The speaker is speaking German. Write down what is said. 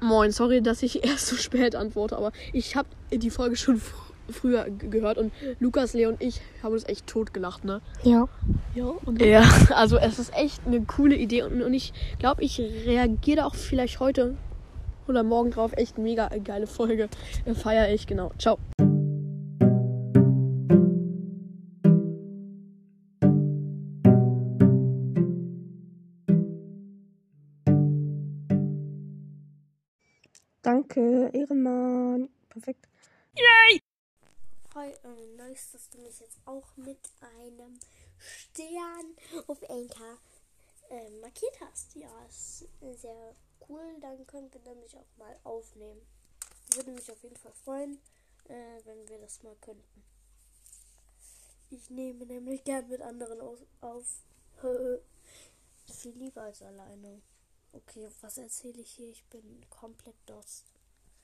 Moin, sorry, dass ich erst so spät antworte, aber ich habe die Folge schon fr früher gehört und Lukas, Leo und ich haben uns echt tot gelacht, ne? Ja. Ja, und ja, also es ist echt eine coole Idee und, und ich glaube, ich reagiere auch vielleicht heute oder morgen drauf. Echt mega geile Folge. Feier ich, genau. Ciao. Danke, Ehrenmann. Perfekt. Yay! Hi, ähm, nice, dass du mich jetzt auch mit einem Stern auf Enka äh, markiert hast. Ja, ist sehr cool. Dann können wir nämlich auch mal aufnehmen. Würde mich auf jeden Fall freuen, äh, wenn wir das mal könnten. Ich nehme nämlich gern mit anderen auf. Viel lieber als alleine. Okay, was erzähle ich hier? Ich bin komplett dost.